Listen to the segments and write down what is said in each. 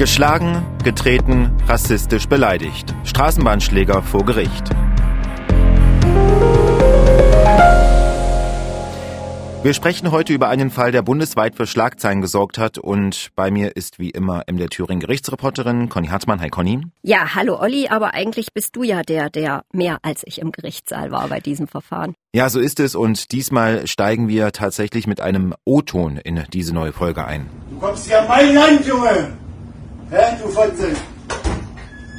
Geschlagen, getreten, rassistisch beleidigt. Straßenbahnschläger vor Gericht. Wir sprechen heute über einen Fall, der bundesweit für Schlagzeilen gesorgt hat. Und bei mir ist wie immer MDR Thüringen Gerichtsreporterin Conny Hartmann. Hi Conny. Ja, hallo Olli, aber eigentlich bist du ja der, der mehr als ich im Gerichtssaal war bei diesem Verfahren. Ja, so ist es. Und diesmal steigen wir tatsächlich mit einem O-Ton in diese neue Folge ein. Du kommst hier an mein Land, Junge! Hä, du Fotze?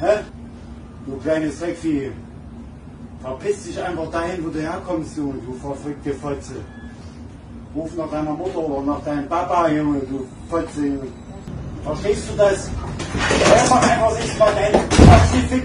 Hä? Du kleines Dreckvieh. Verpiss dich einfach dahin, wo du herkommst, du, du verrückte Fotze. Ruf nach deiner Mutter oder nach deinem Papa, Junge, du Fotze, Junge. Verstehst du das? Hör mal einfach nicht mal deinen Pazifik.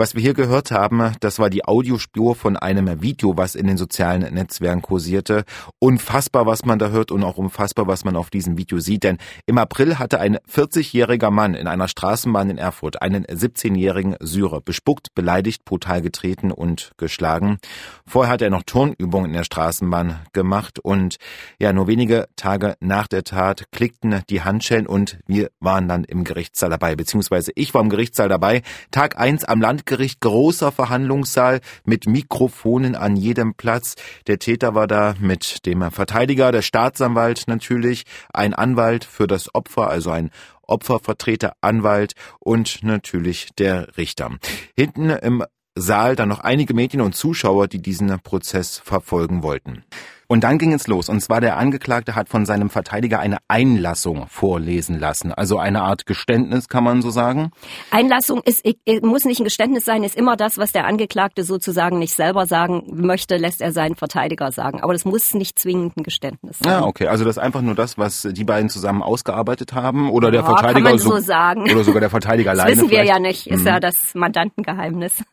Was wir hier gehört haben, das war die Audiospur von einem Video, was in den sozialen Netzwerken kursierte. Unfassbar, was man da hört und auch unfassbar, was man auf diesem Video sieht. Denn im April hatte ein 40-jähriger Mann in einer Straßenbahn in Erfurt einen 17-jährigen Syrer bespuckt, beleidigt, brutal getreten und geschlagen. Vorher hat er noch Turnübungen in der Straßenbahn gemacht und ja, nur wenige Tage nach der Tat klickten die Handschellen und wir waren dann im Gerichtssaal dabei, beziehungsweise ich war im Gerichtssaal dabei. Tag eins am Land Landgericht, großer Verhandlungssaal mit Mikrofonen an jedem Platz. Der Täter war da mit dem Verteidiger, der Staatsanwalt natürlich, ein Anwalt für das Opfer, also ein Opfervertreter, Anwalt und natürlich der Richter. Hinten im Saal dann noch einige Medien und Zuschauer, die diesen Prozess verfolgen wollten. Und dann ging es los. Und zwar der Angeklagte hat von seinem Verteidiger eine Einlassung vorlesen lassen. Also eine Art Geständnis, kann man so sagen. Einlassung ist, muss nicht ein Geständnis sein, ist immer das, was der Angeklagte sozusagen nicht selber sagen möchte, lässt er seinen Verteidiger sagen. Aber das muss nicht zwingend ein Geständnis sein. Ja, okay. Also das ist einfach nur das, was die beiden zusammen ausgearbeitet haben oder der ja, Verteidiger kann man so, sagen. oder sogar der Verteidiger das alleine. wissen wir vielleicht. ja nicht. Ist Mhm. ja das Mandantengeheimnis.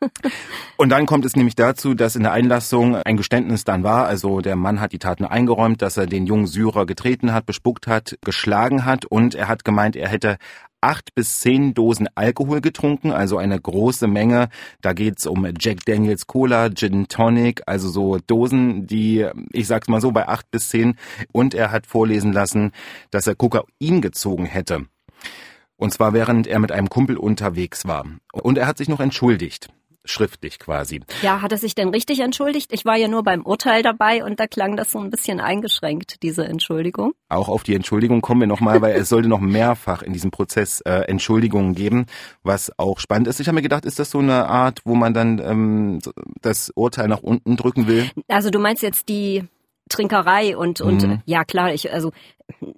Und dann kommt es nämlich dazu, dass in der Einlassung ein Geständnis dann war. Also der Mann hat die Taten eingeräumt, dass er den jungen Syrer getreten hat, bespuckt hat, geschlagen hat und er hat gemeint, er hätte acht bis zehn Dosen Alkohol getrunken, also eine große Menge. Da geht's um Jack Daniels Cola, Gin Tonic, also so Dosen, die, ich sag's mal so, bei acht bis zehn. Und er hat vorlesen lassen, dass er Kokain gezogen hätte. Und zwar während er mit einem Kumpel unterwegs war. Und er hat sich noch entschuldigt. Schriftlich quasi. Ja, hat er sich denn richtig entschuldigt? Ich war ja nur beim Urteil dabei und da klang das so ein bisschen eingeschränkt, diese Entschuldigung. Auch auf die Entschuldigung kommen wir nochmal, weil es sollte noch mehrfach in diesem Prozess äh, Entschuldigungen geben, was auch spannend ist. Ich habe mir gedacht, ist das so eine Art, wo man dann ähm, das Urteil nach unten drücken will? Also du meinst jetzt die Trinkerei und und Mhm. ja klar, ich also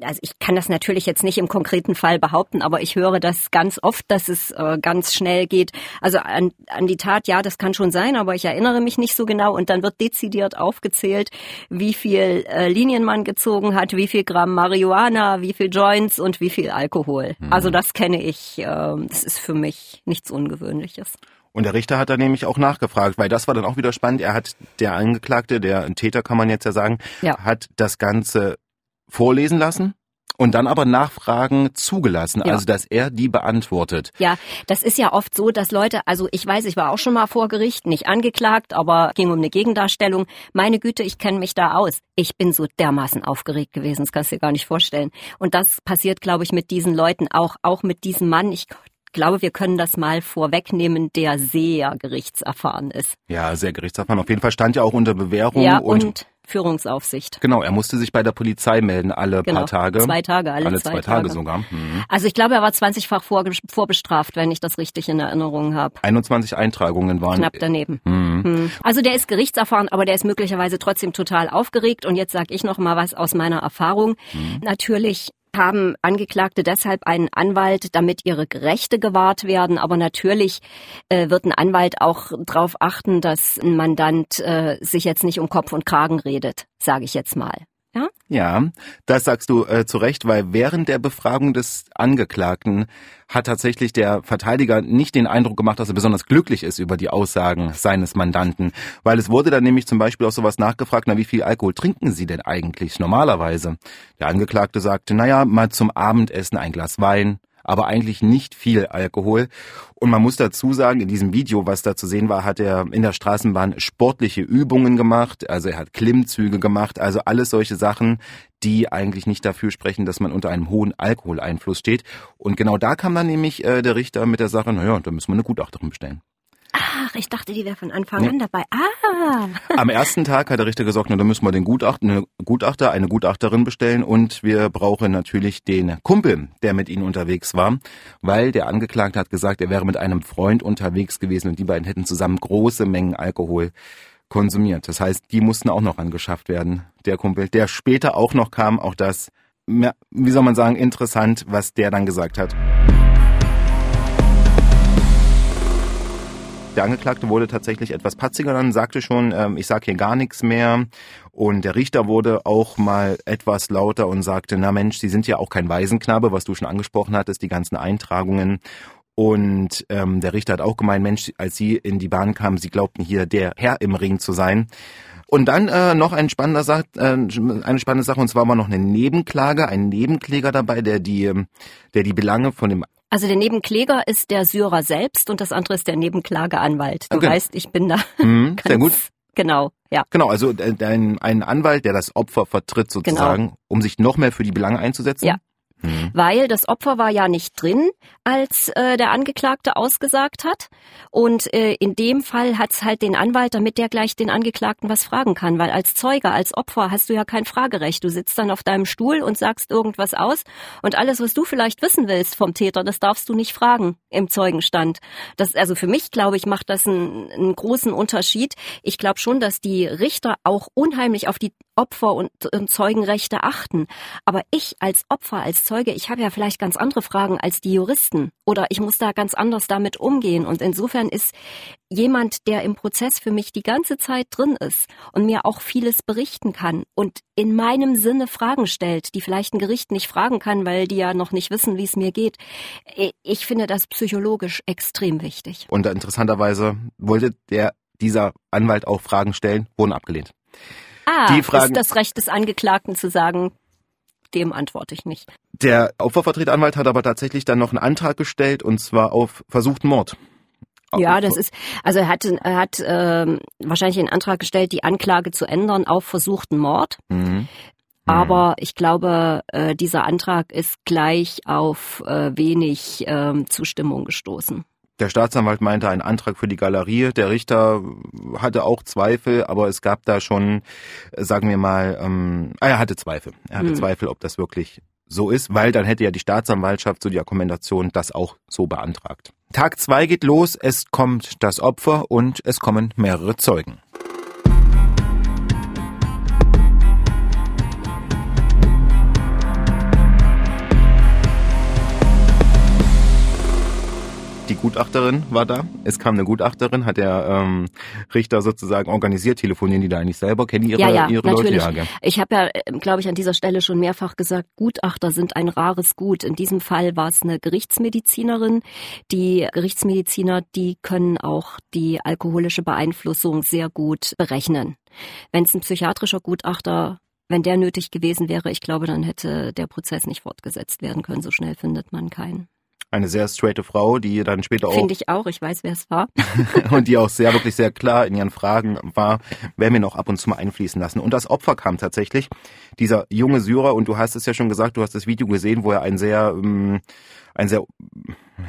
also ich kann das natürlich jetzt nicht im konkreten Fall behaupten, aber ich höre das ganz oft, dass es äh, ganz schnell geht. Also an, an die Tat, ja, das kann schon sein, aber ich erinnere mich nicht so genau und dann wird dezidiert aufgezählt, wie viel äh, Linien man gezogen hat, wie viel Gramm Marihuana, wie viel Joints und wie viel Alkohol. Also das kenne ich. Äh, das ist für mich nichts Ungewöhnliches. Und der Richter hat da nämlich auch nachgefragt, weil das war dann auch wieder spannend. Er hat, der Angeklagte, der Täter kann man jetzt ja sagen, Ja. hat das Ganze vorlesen lassen und dann aber Nachfragen zugelassen, Ja. also dass er die beantwortet. Ja, das ist ja oft so, dass Leute, also ich weiß, ich war auch schon mal vor Gericht, nicht angeklagt, aber ging um eine Gegendarstellung. Meine Güte, ich kenne mich da aus. Ich bin so dermaßen aufgeregt gewesen, das kannst du dir gar nicht vorstellen. Und das passiert, glaube ich, mit diesen Leuten auch, auch mit diesem Mann. Ich glaube, wir können das mal vorwegnehmen, der sehr gerichtserfahren ist. Ja, sehr gerichtserfahren. Auf jeden Fall stand ja auch unter Bewährung ja, und, und, Führungsaufsicht. genau, er musste sich bei der Polizei melden alle Genau, paar Tage. zwei Tage, alle, alle zwei, zwei Tage Tage. sogar. Mhm. Also ich glaube, er war 20-fach vorge- vorbestraft, wenn ich das richtig in Erinnerung habe. 21 Eintragungen waren. Knapp daneben. Mhm. Hm. Also der ist gerichtserfahren, aber der ist möglicherweise trotzdem total aufgeregt. Und jetzt sage ich noch mal was aus meiner Erfahrung. Natürlich haben Angeklagte deshalb einen Anwalt, damit ihre Rechte gewahrt werden. Aber natürlich äh, wird ein Anwalt auch darauf achten, dass ein Mandant äh, sich jetzt nicht um Kopf und Kragen redet, sage ich jetzt mal. Ja? Ja, das sagst du äh, zu Recht, weil während der Befragung des Angeklagten hat tatsächlich der Verteidiger nicht den Eindruck gemacht, dass er besonders glücklich ist über die Aussagen seines Mandanten. Weil es wurde dann nämlich zum Beispiel auch sowas nachgefragt, na, wie viel Alkohol trinken Sie denn eigentlich normalerweise? Der Angeklagte sagte, naja, mal zum Abendessen ein Glas Wein, aber eigentlich nicht viel Alkohol. Und man muss dazu sagen, in diesem Video, was da zu sehen war, hat er in der Straßenbahn sportliche Übungen gemacht, also er hat Klimmzüge gemacht, also alles solche Sachen, die eigentlich nicht dafür sprechen, dass man unter einem hohen Alkoholeinfluss steht. Und genau da kam dann nämlich äh, der Richter mit der Sache, naja, da müssen wir eine Gutachterin bestellen. Ach, ich dachte, die wäre von Anfang ja. an dabei. Ah. Am ersten Tag hat der Richter gesagt, na, da müssen wir den Gutachter, eine Gutachter, eine Gutachterin bestellen und wir brauchen natürlich den Kumpel, der mit ihnen unterwegs war, weil der Angeklagte hat gesagt, er wäre mit einem Freund unterwegs gewesen und die beiden hätten zusammen große Mengen Alkohol konsumiert. Das heißt, die mussten auch noch angeschafft werden, der Kumpel, der später auch noch kam, auch das, wie soll man sagen, interessant, was der dann gesagt hat. Der Angeklagte wurde tatsächlich etwas patziger dann, sagte schon, ähm, ich sage hier gar nichts mehr. Und der Richter wurde auch mal etwas lauter und sagte, na Mensch, Sie sind ja auch kein Waisenknabe, was du schon angesprochen hattest, die ganzen Eintragungen. Und ähm, der Richter hat auch gemeint, Mensch, als Sie in die Bahn kamen, Sie glaubten hier der Herr im Ring zu sein. Und dann äh, noch ein spannender Sach, äh, eine spannende Sache, und zwar war noch eine Nebenklage, ein Nebenkläger dabei, der die, ähm, der die Belange von dem also der Nebenkläger ist der Syrer selbst und das andere ist der Nebenklageanwalt. Du okay. weißt, ich bin da mhm, sehr gut. Genau, ja. Genau, also äh, ein, ein Anwalt, der das Opfer vertritt sozusagen, genau. um sich noch mehr für die Belange einzusetzen. Ja, Mhm. Weil das Opfer war ja nicht drin, als äh, der Angeklagte ausgesagt hat. Und äh, in dem Fall hat's halt den Anwalt, damit der gleich den Angeklagten was fragen kann. Weil als Zeuge, als Opfer hast du ja kein Fragerecht. Du sitzt dann auf deinem Stuhl und sagst irgendwas aus. Und alles, was du vielleicht wissen willst vom Täter, das darfst du nicht fragen im Zeugenstand. Das, also für mich, glaube ich, macht das einen, einen großen Unterschied. Ich glaube schon, dass die Richter auch unheimlich auf die Opfer- und, und Zeugenrechte achten. Aber ich als Opfer, als Zeuge, ich habe ja vielleicht ganz andere Fragen als die Juristen oder ich muss da ganz anders damit umgehen. Und insofern ist jemand, der im Prozess für mich die ganze Zeit drin ist und mir auch vieles berichten kann und in meinem Sinne Fragen stellt, die vielleicht ein Gericht nicht fragen kann, weil die ja noch nicht wissen, wie es mir geht. Ich finde das psychologisch extrem wichtig. Und interessanterweise wollte der dieser Anwalt auch Fragen stellen, wurden abgelehnt. Ah, die Fragen, ist das Recht des Angeklagten zu sagen, dem antworte ich nicht. Der Opfervertreteranwalt hat aber tatsächlich dann noch einen Antrag gestellt und zwar auf versuchten Mord. Ja, das ist, also er hat, er hat ähm, wahrscheinlich einen Antrag gestellt, die Anklage zu ändern auf versuchten Mord. Mhm. Aber ich glaube, äh, dieser Antrag ist gleich auf äh, wenig äh, Zustimmung gestoßen. Der Staatsanwalt meinte einen Antrag für die Galerie. Der Richter hatte auch Zweifel, aber es gab da schon, sagen wir mal, ähm, ah, er hatte Zweifel. Er hatte hm. Zweifel, ob das wirklich so ist, weil dann hätte ja die Staatsanwaltschaft zu so die Argumentation das auch so beantragt. Tag zwei geht los, es kommt das Opfer und es kommen mehrere Zeugen. Die Gutachterin war da. Es kam eine Gutachterin, hat der ähm, Richter sozusagen organisiert. Telefonieren die da eigentlich selber? Kennen ihre, ja, ja, ihre natürlich. Leute? Ja, ich habe ja, ähm, glaube ich, an dieser Stelle schon mehrfach gesagt, Gutachter sind ein rares Gut. In diesem Fall war es eine Gerichtsmedizinerin. Die Gerichtsmediziner, die können auch die alkoholische Beeinflussung sehr gut berechnen. Wenn es ein psychiatrischer Gutachter wenn der nötig gewesen wäre, ich glaube, dann hätte der Prozess nicht fortgesetzt werden können. So schnell findet man keinen eine sehr straighte Frau, die dann später auch. Finde ich auch, ich weiß, wer es war. und die auch sehr, wirklich sehr klar in ihren Fragen war, werden wir noch ab und zu mal einfließen lassen. Und das Opfer kam tatsächlich, dieser junge Syrer, und du hast es ja schon gesagt, du hast das Video gesehen, wo er einen sehr, ähm, einen sehr,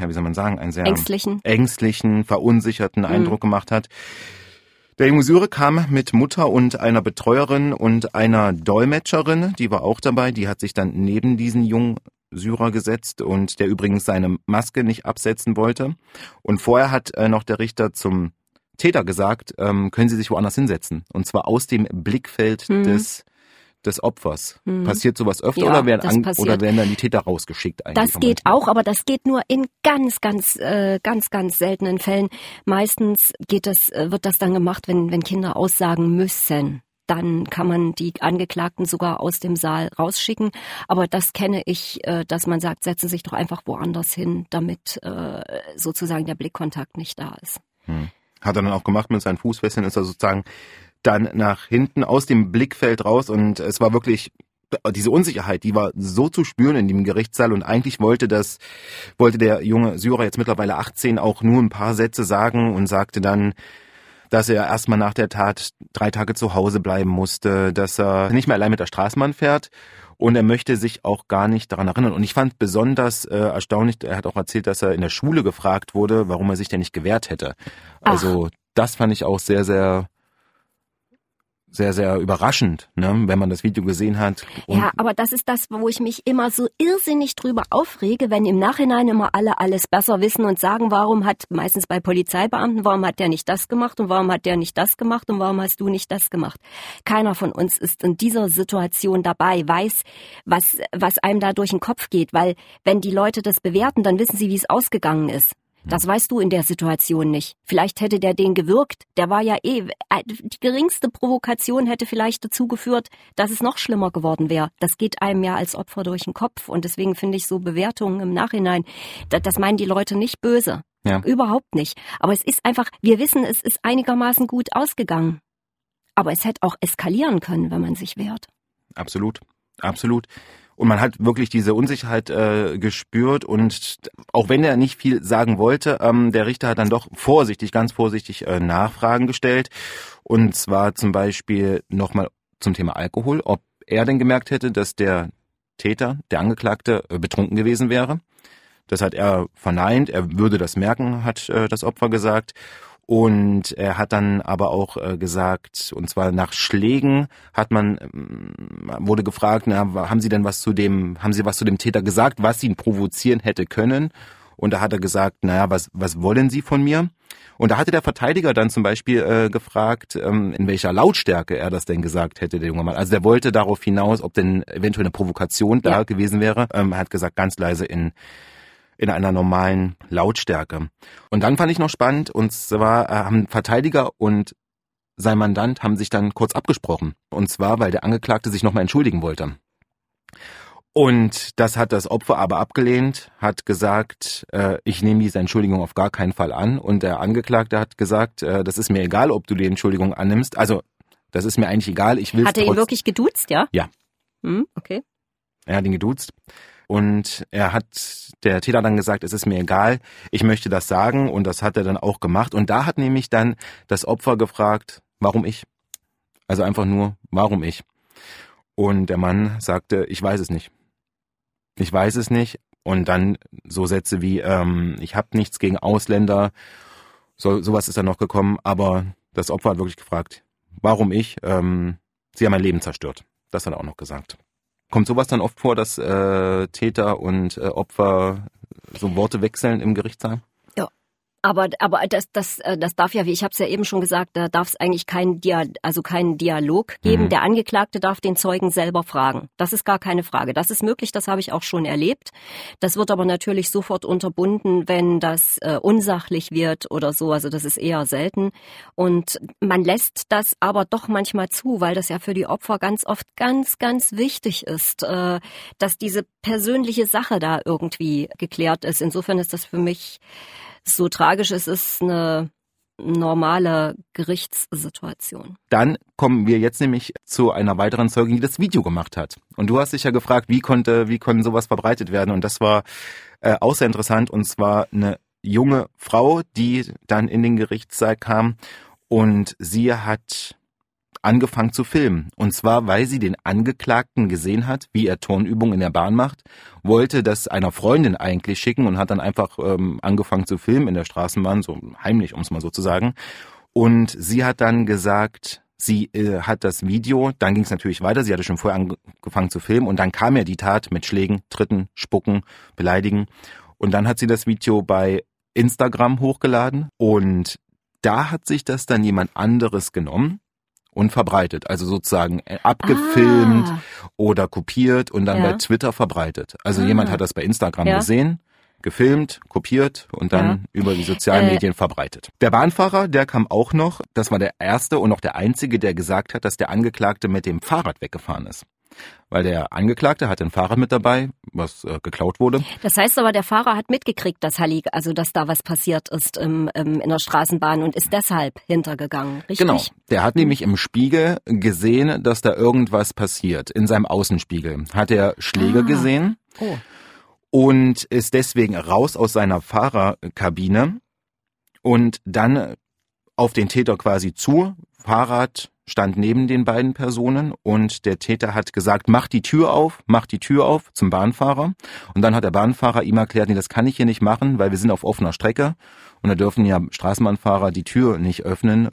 ja, wie soll man sagen, einen sehr ängstlichen, ängstlichen verunsicherten mhm. Eindruck gemacht hat. Der junge Syrer kam mit Mutter und einer Betreuerin und einer Dolmetscherin, die war auch dabei, die hat sich dann neben diesen jungen Syrer gesetzt und der übrigens seine Maske nicht absetzen wollte. Und vorher hat äh, noch der Richter zum Täter gesagt, ähm, können Sie sich woanders hinsetzen. Und zwar aus dem Blickfeld mhm. des des Opfers. Mhm. Passiert sowas öfter ja, oder, werden oder werden dann die Täter rausgeschickt? Eigentlich das geht auch, aber das geht nur in ganz, ganz, äh, ganz, ganz seltenen Fällen. Meistens geht das, äh, wird das dann gemacht, wenn, wenn Kinder aussagen müssen dann kann man die Angeklagten sogar aus dem Saal rausschicken. Aber das kenne ich, äh, dass man sagt, setzen Sie sich doch einfach woanders hin, damit äh, sozusagen der Blickkontakt nicht da ist. Hm. Hat er dann auch gemacht mit seinen Fußfesseln, ist er sozusagen dann nach hinten aus dem Blickfeld raus und es war wirklich diese Unsicherheit, die war so zu spüren in dem Gerichtssaal und eigentlich wollte das, wollte der junge Syrer jetzt mittlerweile 18 auch nur ein paar Sätze sagen und sagte dann, dass er erstmal nach der Tat drei Tage zu Hause bleiben musste, dass er nicht mehr allein mit der Straßenbahn fährt und er möchte sich auch gar nicht daran erinnern. Und ich fand besonders äh, erstaunlich, er hat auch erzählt, dass er in der Schule gefragt wurde, warum er sich denn nicht gewehrt hätte. Also Ach. das fand ich auch sehr, sehr sehr, sehr überraschend, ne, wenn man das Video gesehen hat. ja, aber das ist das, wo ich mich immer so irrsinnig drüber aufrege, wenn im Nachhinein immer alle alles besser wissen und sagen, warum hat, meistens bei Polizeibeamten, warum hat der nicht das gemacht und warum hat der nicht das gemacht und warum hast du nicht das gemacht. Keiner von uns ist in dieser Situation dabei, weiß, was, was einem da durch den Kopf geht, weil wenn die Leute das bewerten, dann wissen sie, wie es ausgegangen ist. Das weißt du in der Situation nicht. Vielleicht hätte der den gewirkt. Der war ja eh, äh, die geringste Provokation hätte vielleicht dazu geführt, dass es noch schlimmer geworden wäre. Das geht einem ja als Opfer durch den Kopf. Und deswegen finde ich so Bewertungen im Nachhinein, das, das meinen die Leute nicht böse. Ja. Überhaupt nicht. Aber es ist einfach, wir wissen, es ist einigermaßen gut ausgegangen. Aber es hätte auch eskalieren können, wenn man sich wehrt. Absolut. Absolut. Und man hat wirklich diese Unsicherheit äh, gespürt und auch wenn er nicht viel sagen wollte, ähm, der Richter hat dann doch vorsichtig, ganz vorsichtig äh, Nachfragen gestellt. Und zwar zum Beispiel nochmal zum Thema Alkohol, ob er denn gemerkt hätte, dass der Täter, der Angeklagte, äh, betrunken gewesen wäre. Das hat er verneint, er würde das merken, hat äh, das Opfer gesagt. Und er hat dann aber auch äh, gesagt, und zwar nach Schlägen hat man, ähm, wurde gefragt, na, haben Sie denn was zu dem, haben Sie was zu dem Täter gesagt, was ihn provozieren hätte können? Und da hat er gesagt, naja, was, was wollen Sie von mir? Und da hatte der Verteidiger dann zum Beispiel äh, gefragt, ähm, in welcher Lautstärke er das denn gesagt hätte, der junge Mann. Also der wollte darauf hinaus, ob denn eventuell eine Provokation da ja. gewesen wäre. Ähm, er hat gesagt, ganz leise in in einer normalen Lautstärke. Und dann fand ich noch spannend, und zwar äh, haben Verteidiger und sein Mandant haben sich dann kurz abgesprochen. Und zwar, weil der Angeklagte sich nochmal entschuldigen wollte. Und das hat das Opfer aber abgelehnt, hat gesagt, äh, ich nehme diese Entschuldigung auf gar keinen Fall an. Und der Angeklagte hat gesagt, äh, das ist mir egal, ob du die Entschuldigung annimmst. Also, das ist mir eigentlich egal. Ich will. Hat er ihn wirklich geduzt, ja? Ja. Hm, okay. Er hat ihn geduzt. Und er hat der Täter dann gesagt, es ist mir egal, ich möchte das sagen und das hat er dann auch gemacht. Und da hat nämlich dann das Opfer gefragt, warum ich? Also einfach nur, warum ich? Und der Mann sagte, ich weiß es nicht. Ich weiß es nicht. Und dann so Sätze wie, ähm, ich habe nichts gegen Ausländer. So, sowas ist dann noch gekommen. Aber das Opfer hat wirklich gefragt, warum ich? Ähm, sie haben mein Leben zerstört. Das hat er auch noch gesagt. Kommt sowas dann oft vor, dass äh, Täter und äh, Opfer so Worte wechseln im Gerichtssaal? Aber, aber das, das, äh, das darf ja, wie ich habe es ja eben schon gesagt, da darf es eigentlich keinen Dia also keinen Dialog geben. Mhm. Der Angeklagte darf den Zeugen selber fragen. Das ist gar keine Frage. Das ist möglich, das habe ich auch schon erlebt. Das wird aber natürlich sofort unterbunden, wenn das äh, unsachlich wird oder so. Also das ist eher selten. Und man lässt das aber doch manchmal zu, weil das ja für die Opfer ganz oft ganz, ganz wichtig ist, äh, dass diese persönliche Sache da irgendwie geklärt ist. Insofern ist das für mich so tragisch es ist, eine normale Gerichtssituation. Dann kommen wir jetzt nämlich zu einer weiteren Zeugin, die das Video gemacht hat. Und du hast dich ja gefragt, wie konnte, wie konnte sowas verbreitet werden? Und das war äh, auch sehr interessant. Und zwar eine junge Frau, die dann in den Gerichtssaal kam und sie hat angefangen zu filmen. Und zwar, weil sie den Angeklagten gesehen hat, wie er Turnübungen in der Bahn macht, wollte das einer Freundin eigentlich schicken und hat dann einfach ähm, angefangen zu filmen in der Straßenbahn, so heimlich, um es mal so zu sagen. Und sie hat dann gesagt, sie äh, hat das Video, dann ging es natürlich weiter, sie hatte schon vorher angefangen zu filmen und dann kam ja die Tat mit Schlägen, Tritten, Spucken, Beleidigen. Und dann hat sie das Video bei Instagram hochgeladen und da hat sich das dann jemand anderes genommen und verbreitet. Also sozusagen äh, abgefilmt ah. oder kopiert und dann ja. bei Twitter verbreitet. Also ah. jemand hat das bei Instagram ja. gesehen, gefilmt, kopiert und dann ja. über die sozialen äh. Medien verbreitet. Der Bahnfahrer, der kam auch noch. Das war der erste und auch der einzige, der gesagt hat, dass der Angeklagte mit dem Fahrrad weggefahren ist. Weil der Angeklagte hatte ein Fahrrad mit dabei, was äh, geklaut wurde. Das heißt aber, der Fahrer hat mitgekriegt, dass Halli, also dass da was passiert ist im, im, in der Straßenbahn und ist deshalb hintergegangen, richtig? Genau. Der hat nämlich im Spiegel gesehen, dass da irgendwas passiert. In seinem Außenspiegel hat er Schläge Ah. gesehen Oh. und ist deswegen raus aus seiner Fahrerkabine und dann auf den Täter quasi zu. Fahrrad stand neben den beiden Personen und der Täter hat gesagt, mach die Tür auf, mach die Tür auf zum Bahnfahrer. Und dann hat der Bahnfahrer ihm erklärt, nee, das kann ich hier nicht machen, weil wir sind auf offener Strecke und da dürfen ja Straßenbahnfahrer die Tür nicht öffnen.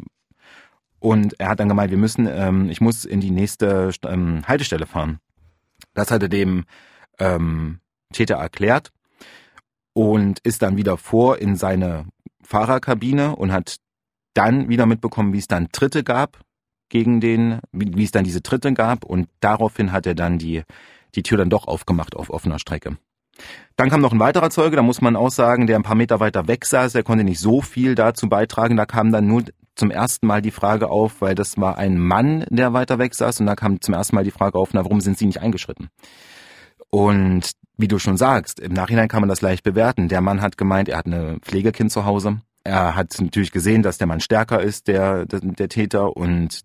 Und er hat dann gemeint, wir müssen, ähm, ich muss in die nächste ähm, Haltestelle fahren. Das hat er dem ähm, Täter erklärt und ist dann wieder vor in seine Fahrerkabine und hat dann wieder mitbekommen, wie es dann Tritte gab gegen den, wie, es dann diese Tritte gab und daraufhin hat er dann die, die Tür dann doch aufgemacht auf offener Strecke. Dann kam noch ein weiterer Zeuge, da muss man auch sagen, der ein paar Meter weiter weg saß, der konnte nicht so viel dazu beitragen. Da kam dann nur zum ersten Mal die Frage auf, weil das war ein Mann, der weiter weg saß und da kam zum ersten Mal die Frage auf, na, warum sind Sie nicht eingeschritten? Und wie du schon sagst, im Nachhinein kann man das leicht bewerten. Der Mann hat gemeint, er hat eine Pflegekind zu Hause. Er hat natürlich gesehen, dass der Mann stärker ist, der, der, der Täter, und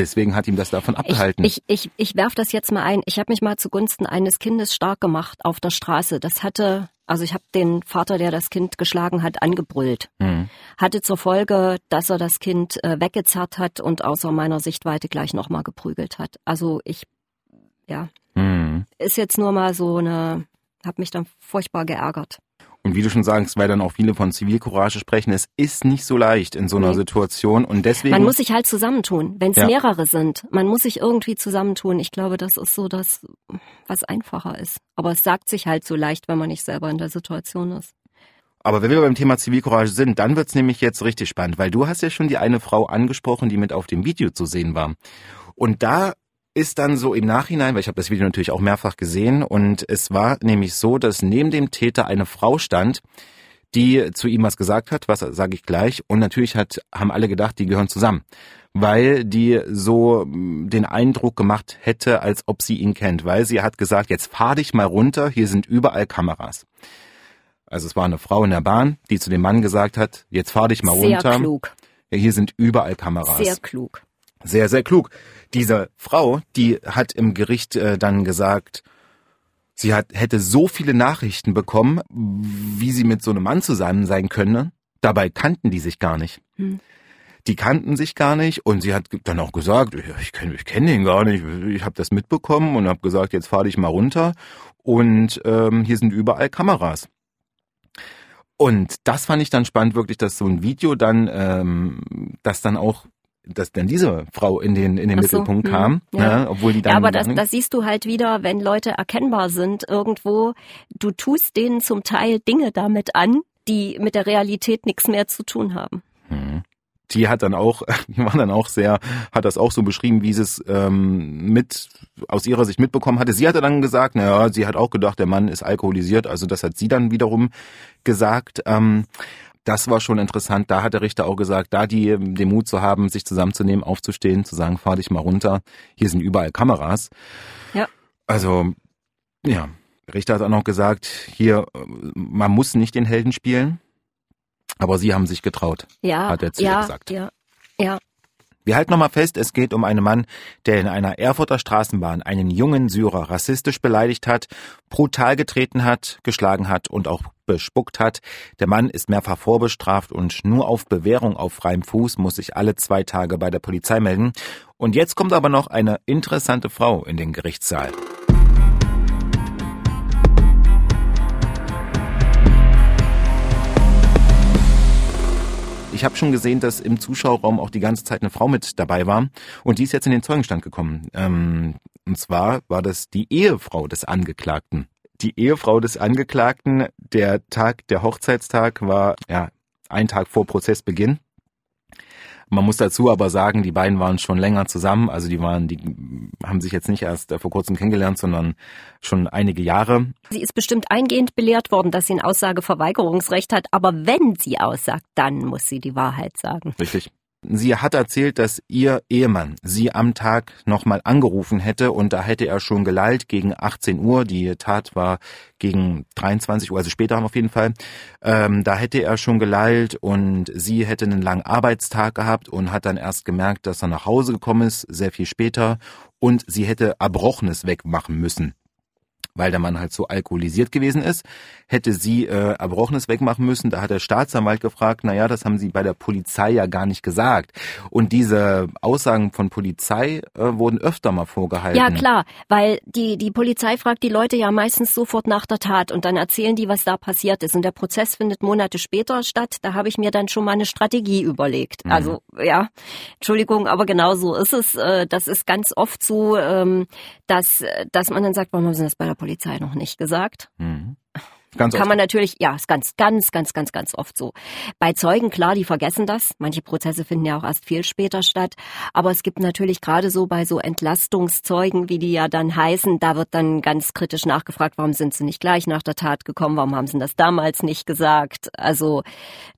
deswegen hat ihm das davon abgehalten. Ich, ich, ich, ich werf das jetzt mal ein. Ich habe mich mal zugunsten eines Kindes stark gemacht auf der Straße. Das hatte, also ich habe den Vater, der das Kind geschlagen hat, angebrüllt. Hm. Hatte zur Folge, dass er das Kind äh, weggezerrt hat und außer meiner Sichtweite gleich nochmal geprügelt hat. Also ich, ja, Hm. ist jetzt nur mal so eine, habe mich dann furchtbar geärgert. Und wie du schon sagst, weil dann auch viele von Zivilcourage sprechen, es ist nicht so leicht in so einer Nee. Situation und deswegen. Man muss sich halt zusammentun, wenn es Ja. mehrere sind. Man muss sich irgendwie zusammentun. Ich glaube, das ist so das, was einfacher ist. Aber es sagt sich halt so leicht, wenn man nicht selber in der Situation ist. Aber wenn wir beim Thema Zivilcourage sind, dann wird's nämlich jetzt richtig spannend, weil du hast ja schon die eine Frau angesprochen, die mit auf dem Video zu sehen war. Und da ist dann so im Nachhinein, weil ich habe das Video natürlich auch mehrfach gesehen, und es war nämlich so, dass neben dem Täter eine Frau stand, die zu ihm was gesagt hat, was sage ich gleich, und natürlich hat, haben alle gedacht, die gehören zusammen, weil die so mh, den Eindruck gemacht hätte, als ob sie ihn kennt, weil sie hat gesagt, jetzt fahr dich mal runter, hier sind überall Kameras. Also es war eine Frau in der Bahn, die zu dem Mann gesagt hat, jetzt fahr dich mal Sehr runter. klug. Ja, hier sind überall Kameras. Sehr klug. Sehr, sehr klug. Diese Frau, die hat im Gericht äh, dann gesagt, sie hat, hätte so viele Nachrichten bekommen, wie sie mit so einem Mann zusammen sein könne. Dabei kannten die sich gar nicht. Hm. Die kannten sich gar nicht und sie hat dann auch gesagt, ja, ich kenne ich kenn den gar nicht, ich habe das mitbekommen und habe gesagt, jetzt fahr dich mal runter und ähm, hier sind überall Kameras. Und das fand ich dann spannend, wirklich, dass so ein Video dann, ähm, das dann auch, dass dann diese Frau in den in den so, Mittelpunkt hm, kam, ja. ne, obwohl die dann Ja, aber das, das siehst du halt wieder, wenn Leute erkennbar sind irgendwo. Du tust denen zum Teil Dinge damit an, die mit der Realität nichts mehr zu tun haben. Mhm. die hat dann auch, die war dann auch sehr, hat das auch so beschrieben, wie sie es ähm, mit aus ihrer Sicht mitbekommen hatte. Sie hatte dann gesagt, naja, sie hat auch gedacht, der Mann ist alkoholisiert, also das hat sie dann wiederum gesagt. Ähm, das war schon interessant. Da hat der Richter auch gesagt, da die den Mut zu haben, sich zusammenzunehmen, aufzustehen, zu sagen, fahr dich mal runter. Hier sind überall Kameras. Ja. Also, ja. Der Richter hat auch noch gesagt, hier, äh, man muss nicht den Helden spielen. Aber sie haben sich getraut. Ja, Hat er zu ihr ja, gesagt. ja, ja. Wir halten nochmal fest, es geht um einen Mann, der in einer Erfurter Straßenbahn einen jungen Syrer rassistisch beleidigt hat, brutal getreten hat, geschlagen hat und auch bespuckt hat. Der Mann ist mehrfach vorbestraft und nur auf Bewährung auf freiem Fuß muss sich alle zwei Tage bei der Polizei melden. Und jetzt kommt aber noch eine interessante Frau in den Gerichtssaal. Ich habe schon gesehen, dass im Zuschauerraum auch die ganze Zeit eine Frau mit dabei war und die ist jetzt in den Zeugenstand gekommen. Ähm, und zwar war das die Ehefrau des Angeklagten. Die Ehefrau des Angeklagten, der Tag, der Hochzeitstag war ja ein Tag vor Prozessbeginn. Man muss dazu aber sagen, die beiden waren schon länger zusammen, also die waren, die haben sich jetzt nicht erst äh, vor kurzem kennengelernt, sondern schon einige Jahre. Sie ist bestimmt eingehend belehrt worden, dass sie ein Aussageverweigerungsrecht hat, aber wenn sie aussagt, dann muss sie die Wahrheit sagen. Richtig. Sie hat erzählt, dass ihr Ehemann sie am Tag nochmal angerufen hätte und da hätte er schon gelallt gegen 18 Uhr. Die Tat war gegen 23 Uhr, also später auf jeden Fall. Ähm, da hätte er schon gelallt und sie hätte einen langen Arbeitstag gehabt und hat dann erst gemerkt, dass er nach Hause gekommen ist, sehr viel später und sie hätte Erbrochenes wegmachen müssen weil der Mann halt so alkoholisiert gewesen ist, hätte sie äh, Erbrochenes wegmachen müssen. Da hat der Staatsanwalt gefragt, na ja, das haben sie bei der Polizei ja gar nicht gesagt. Und diese Aussagen von Polizei äh, wurden öfter mal vorgehalten. Ja, klar, weil die, die Polizei fragt die Leute ja meistens sofort nach der Tat und dann erzählen die, was da passiert ist. Und der Prozess findet Monate später statt. Da habe ich mir dann schon mal eine Strategie überlegt. Mhm. Also, ja, Entschuldigung, aber genau so ist es. Äh, das ist ganz oft so, ähm, dass, dass man dann sagt, warum haben sie das bei der Polizei noch nicht gesagt. Mhm. Ganz Kann oft. man natürlich, ja, ist ganz, ganz, ganz, ganz, ganz oft so. Bei Zeugen, klar, die vergessen das. Manche Prozesse finden ja auch erst viel später statt. Aber es gibt natürlich gerade so bei so Entlastungszeugen, wie die ja dann heißen, da wird dann ganz kritisch nachgefragt, warum sind sie nicht gleich nach der Tat gekommen? Warum haben sie das damals nicht gesagt? Also,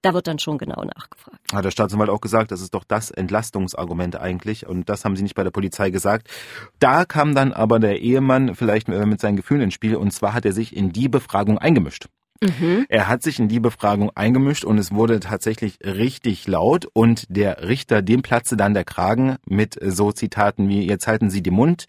da wird dann schon genau nachgefragt. Hat der Staatsanwalt auch gesagt, das ist doch das Entlastungsargument eigentlich. Und das haben sie nicht bei der Polizei gesagt. Da kam dann aber der Ehemann vielleicht mit seinen Gefühlen ins Spiel. Und zwar hat er sich in die Befragung eingebracht eingemischt. Mhm. Er hat sich in die Befragung eingemischt und es wurde tatsächlich richtig laut und der Richter, dem platzte dann der Kragen mit so Zitaten wie, jetzt halten Sie den Mund,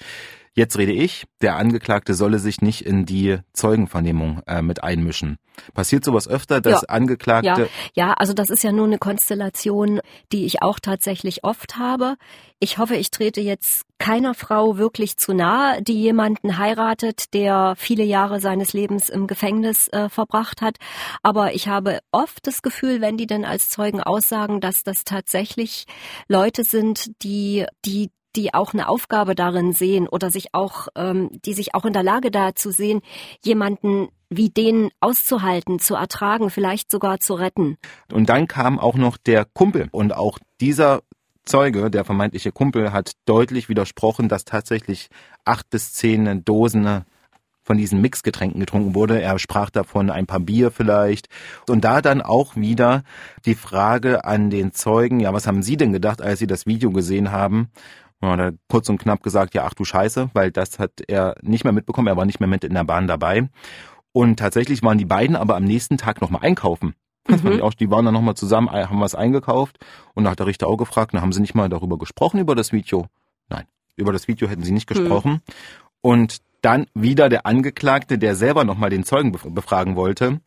Jetzt rede ich, der Angeklagte solle sich nicht in die Zeugenvernehmung äh, mit einmischen. Passiert sowas öfter, dass ja. Angeklagte. Ja. ja, also das ist ja nur eine Konstellation, die ich auch tatsächlich oft habe. Ich hoffe, ich trete jetzt keiner Frau wirklich zu nahe, die jemanden heiratet, der viele Jahre seines Lebens im Gefängnis äh, verbracht hat. Aber ich habe oft das Gefühl, wenn die denn als Zeugen aussagen, dass das tatsächlich Leute sind, die, die die auch eine Aufgabe darin sehen oder sich auch, ähm, die sich auch in der Lage dazu sehen, jemanden wie den auszuhalten, zu ertragen, vielleicht sogar zu retten. Und dann kam auch noch der Kumpel und auch dieser Zeuge, der vermeintliche Kumpel, hat deutlich widersprochen, dass tatsächlich acht bis zehn Dosen von diesen Mixgetränken getrunken wurde. Er sprach davon ein paar Bier vielleicht. Und da dann auch wieder die Frage an den Zeugen, ja, was haben Sie denn gedacht, als Sie das Video gesehen haben? Und hat kurz und knapp gesagt, ja, ach du Scheiße, weil das hat er nicht mehr mitbekommen, er war nicht mehr mit in der Bahn dabei. Und tatsächlich waren die beiden aber am nächsten Tag nochmal einkaufen. Das mhm. auch, die waren dann nochmal zusammen, haben was eingekauft und da hat der Richter auch gefragt, na, haben sie nicht mal darüber gesprochen, über das Video? Nein, über das Video hätten sie nicht gesprochen. Mhm. Und dann wieder der Angeklagte, der selber nochmal den Zeugen befragen wollte.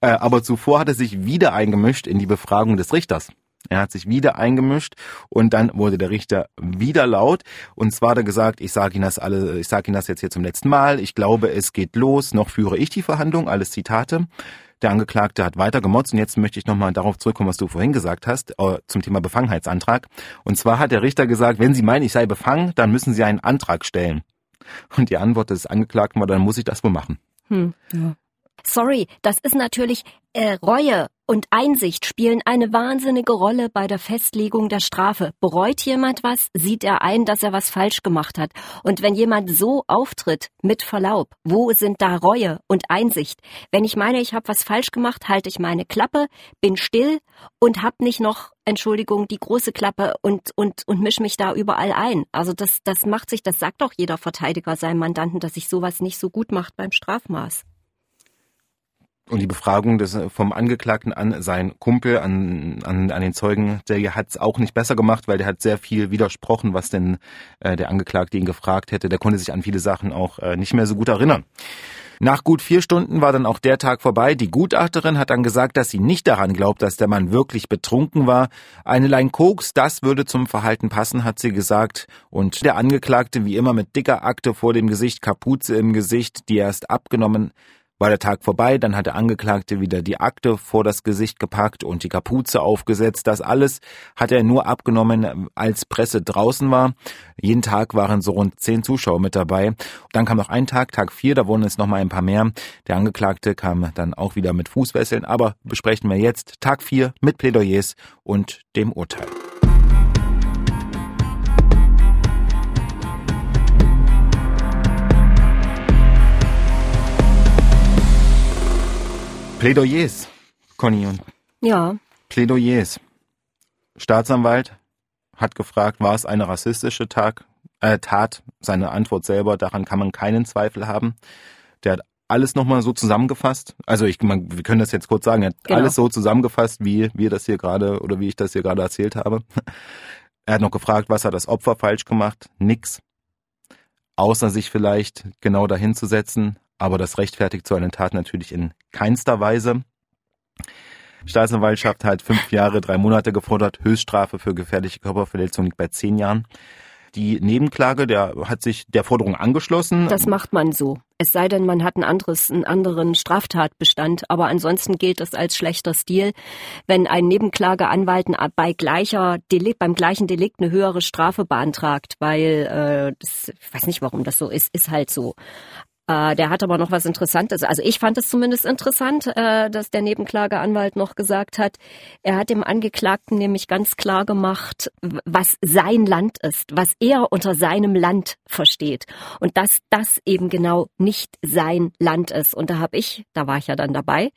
Äh, aber zuvor hat er sich wieder eingemischt in die Befragung des Richters. Er hat sich wieder eingemischt und dann wurde der Richter wieder laut und zwar hat er gesagt, ich sage Ihnen das alle, ich sage Ihnen das jetzt hier zum letzten Mal, ich glaube, es geht los, noch führe ich die Verhandlung, alles Zitate. Der Angeklagte hat weiter gemotzt und jetzt möchte ich nochmal darauf zurückkommen, was du vorhin gesagt hast, äh, zum Thema Befangenheitsantrag. Und zwar hat der Richter gesagt, wenn Sie meinen, ich sei befangen, dann müssen Sie einen Antrag stellen. Und die Antwort des Angeklagten war, dann muss ich das wohl machen. Hm, ja. Sorry, das ist natürlich äh, Reue und Einsicht spielen eine wahnsinnige Rolle bei der Festlegung der Strafe. Bereut jemand was, sieht er ein, dass er was falsch gemacht hat. Und wenn jemand so auftritt, mit Verlaub, wo sind da Reue und Einsicht? Wenn ich meine, ich habe was falsch gemacht, halte ich meine Klappe, bin still und hab nicht noch, Entschuldigung, die große Klappe und und und misch mich da überall ein. Also das das macht sich, das sagt doch jeder Verteidiger seinem Mandanten, dass sich sowas nicht so gut macht beim Strafmaß. Und die Befragung des, vom Angeklagten an seinen Kumpel, an, an, an den Zeugen, der hat es auch nicht besser gemacht, weil der hat sehr viel widersprochen, was denn äh, der Angeklagte ihn gefragt hätte. Der konnte sich an viele Sachen auch äh, nicht mehr so gut erinnern. Nach gut vier Stunden war dann auch der Tag vorbei. Die Gutachterin hat dann gesagt, dass sie nicht daran glaubt, dass der Mann wirklich betrunken war. Eine Lein Koks, das würde zum Verhalten passen, hat sie gesagt. Und der Angeklagte, wie immer mit dicker Akte vor dem Gesicht, Kapuze im Gesicht, die erst abgenommen war der Tag vorbei, dann hat der Angeklagte wieder die Akte vor das Gesicht gepackt und die Kapuze aufgesetzt. Das alles hat er nur abgenommen, als Presse draußen war. Jeden Tag waren so rund zehn Zuschauer mit dabei. Dann kam noch ein Tag, Tag vier, da wurden es noch mal ein paar mehr. Der Angeklagte kam dann auch wieder mit Fußwesseln, aber besprechen wir jetzt Tag vier mit Plädoyers und dem Urteil. Plädoyers, Conny und. Ja. Plädoyers. Staatsanwalt hat gefragt, war es eine rassistische Tag, äh, Tat? Seine Antwort selber, daran kann man keinen Zweifel haben. Der hat alles nochmal so zusammengefasst. Also ich, man, wir können das jetzt kurz sagen. Er hat genau. alles so zusammengefasst, wie wir das hier gerade oder wie ich das hier gerade erzählt habe. Er hat noch gefragt, was hat das Opfer falsch gemacht? Nix. Außer sich vielleicht genau dahin zu setzen. Aber das rechtfertigt so eine Tat natürlich in keinster Weise. Staatsanwaltschaft hat fünf Jahre, drei Monate gefordert. Höchststrafe für gefährliche Körperverletzung liegt bei zehn Jahren. Die Nebenklage, der hat sich der Forderung angeschlossen. Das macht man so. Es sei denn, man hat ein anderes, einen anderen Straftatbestand. Aber ansonsten gilt das als schlechter Stil, wenn ein Nebenklageanwalt bei gleicher Delikt, beim gleichen Delikt eine höhere Strafe beantragt, weil äh, das, ich weiß nicht, warum das so ist, ist halt so. Äh, der hat aber noch was Interessantes. Also ich fand es zumindest interessant, äh, dass der Nebenklageanwalt noch gesagt hat, er hat dem Angeklagten nämlich ganz klar gemacht, was sein Land ist, was er unter seinem Land versteht. Und dass das eben genau nicht sein Land ist. Und da habe ich, da war ich ja dann dabei,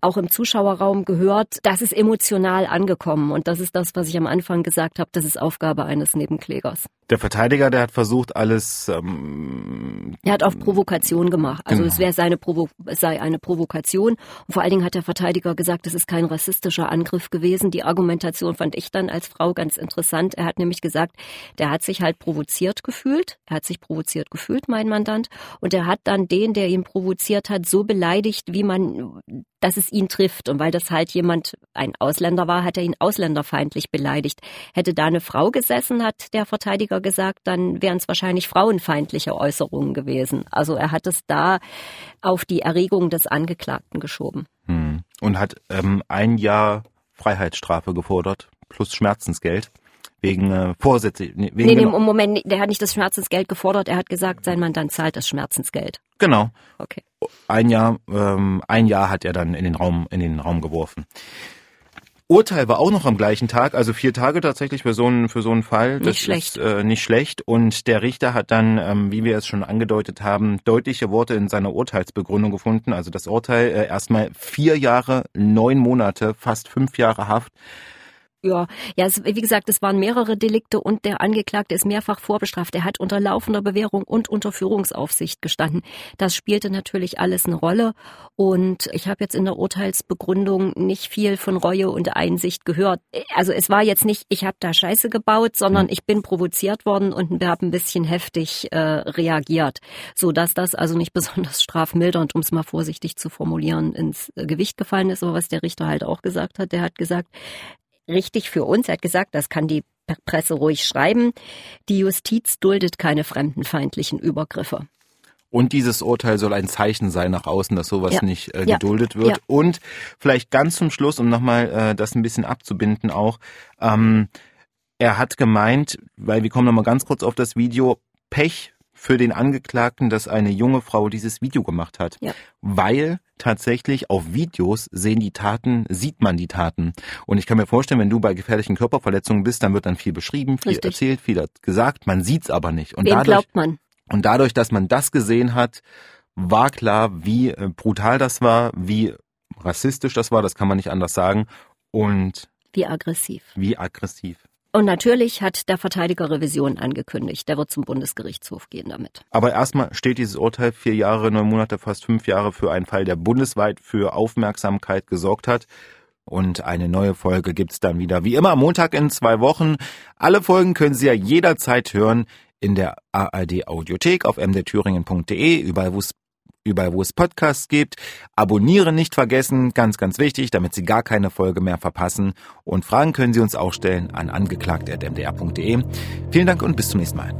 auch im Zuschauerraum gehört, das ist emotional angekommen. Und das ist das, was ich am Anfang gesagt habe, das ist Aufgabe eines Nebenklägers. Der Verteidiger, der hat versucht, alles. Ähm, er hat auf Provokation gemacht. Also genau. es wäre seine Provo sei eine Provokation. Und vor allen Dingen hat der Verteidiger gesagt, es ist kein rassistischer Angriff gewesen. Die Argumentation fand ich dann als Frau ganz interessant. Er hat nämlich gesagt, der hat sich halt provoziert gefühlt. Er hat sich provoziert gefühlt, mein Mandant. Und er hat dann den, der ihn provoziert hat, so beleidigt, wie man dass es ihn trifft. Und weil das halt jemand, ein Ausländer war, hat er ihn ausländerfeindlich beleidigt. Hätte da eine Frau gesessen, hat der Verteidiger gesagt, dann wären es wahrscheinlich frauenfeindliche Äußerungen gewesen. Also er hat es da auf die Erregung des Angeklagten geschoben. Hm. Und hat ähm, ein Jahr Freiheitsstrafe gefordert plus Schmerzensgeld wegen äh, Vorsätze. Wegen nee, nee, Moment, der hat nicht das Schmerzensgeld gefordert, er hat gesagt, sein Mandant zahlt das Schmerzensgeld. Genau. Okay. Ein Jahr, ähm, ein Jahr hat er dann in den Raum, in den Raum geworfen. Urteil war auch noch am gleichen Tag, also vier Tage tatsächlich für so einen, für so einen Fall. Das nicht schlecht. Ist, äh, nicht schlecht. Und der Richter hat dann, ähm, wie wir es schon angedeutet haben, deutliche Worte in seiner Urteilsbegründung gefunden. Also das Urteil äh, erstmal vier Jahre, neun Monate, fast fünf Jahre Haft ja, ja, es, wie gesagt, es waren mehrere Delikte und der Angeklagte ist mehrfach vorbestraft. Er hat unter laufender Bewährung und unter Führungsaufsicht gestanden. Das spielte natürlich alles eine Rolle und ich habe jetzt in der Urteilsbegründung nicht viel von Reue und Einsicht gehört. Also es war jetzt nicht, ich habe da Scheiße gebaut, sondern hm. ich bin provoziert worden und habe ein bisschen heftig äh, reagiert, so dass das also nicht besonders strafmildernd, um es mal vorsichtig zu formulieren, ins Gewicht gefallen ist. Aber was der Richter halt auch gesagt hat, der hat gesagt, richtig für uns. Er hat gesagt, das kann die Presse ruhig schreiben. Die Justiz duldet keine fremdenfeindlichen Übergriffe. Und dieses Urteil soll ein Zeichen sein nach außen, dass sowas ja. nicht äh, geduldet ja. wird. Ja. Und vielleicht ganz zum Schluss, um nochmal äh, das ein bisschen abzubinden auch, ähm, er hat gemeint, weil wir kommen nochmal ganz kurz auf das Video, Pech für den Angeklagten, dass eine junge Frau dieses Video gemacht hat. Ja. Weil tatsächlich auf Videos sehen die Taten, sieht man die Taten. Und ich kann mir vorstellen, wenn du bei gefährlichen Körperverletzungen bist, dann wird dann viel beschrieben, viel Richtig. erzählt, viel gesagt, man sieht's aber nicht. Und Wem dadurch, glaubt man? Und dadurch, dass man das gesehen hat, war klar, wie äh, brutal das war, wie rassistisch das war, das kann man nicht anders sagen. Und wie aggressiv. Wie aggressiv. Und natürlich hat der Verteidiger Revision angekündigt. Der wird zum Bundesgerichtshof gehen damit. Aber erstmal steht dieses Urteil vier Jahre, neun Monate, fast fünf Jahre für einen Fall, der bundesweit für Aufmerksamkeit gesorgt hat. Und eine neue Folge gibt's dann wieder wie immer Montag in zwei Wochen. Alle Folgen können Sie ja jederzeit hören in der ARD Audiothek auf mdthüringen.de, überall wo es überall wo es Podcasts gibt. Abonnieren nicht vergessen, ganz, ganz wichtig, damit Sie gar keine Folge mehr verpassen. Und Fragen können Sie uns auch stellen an angeklagt.mdr.de. Vielen Dank und bis zum nächsten Mal.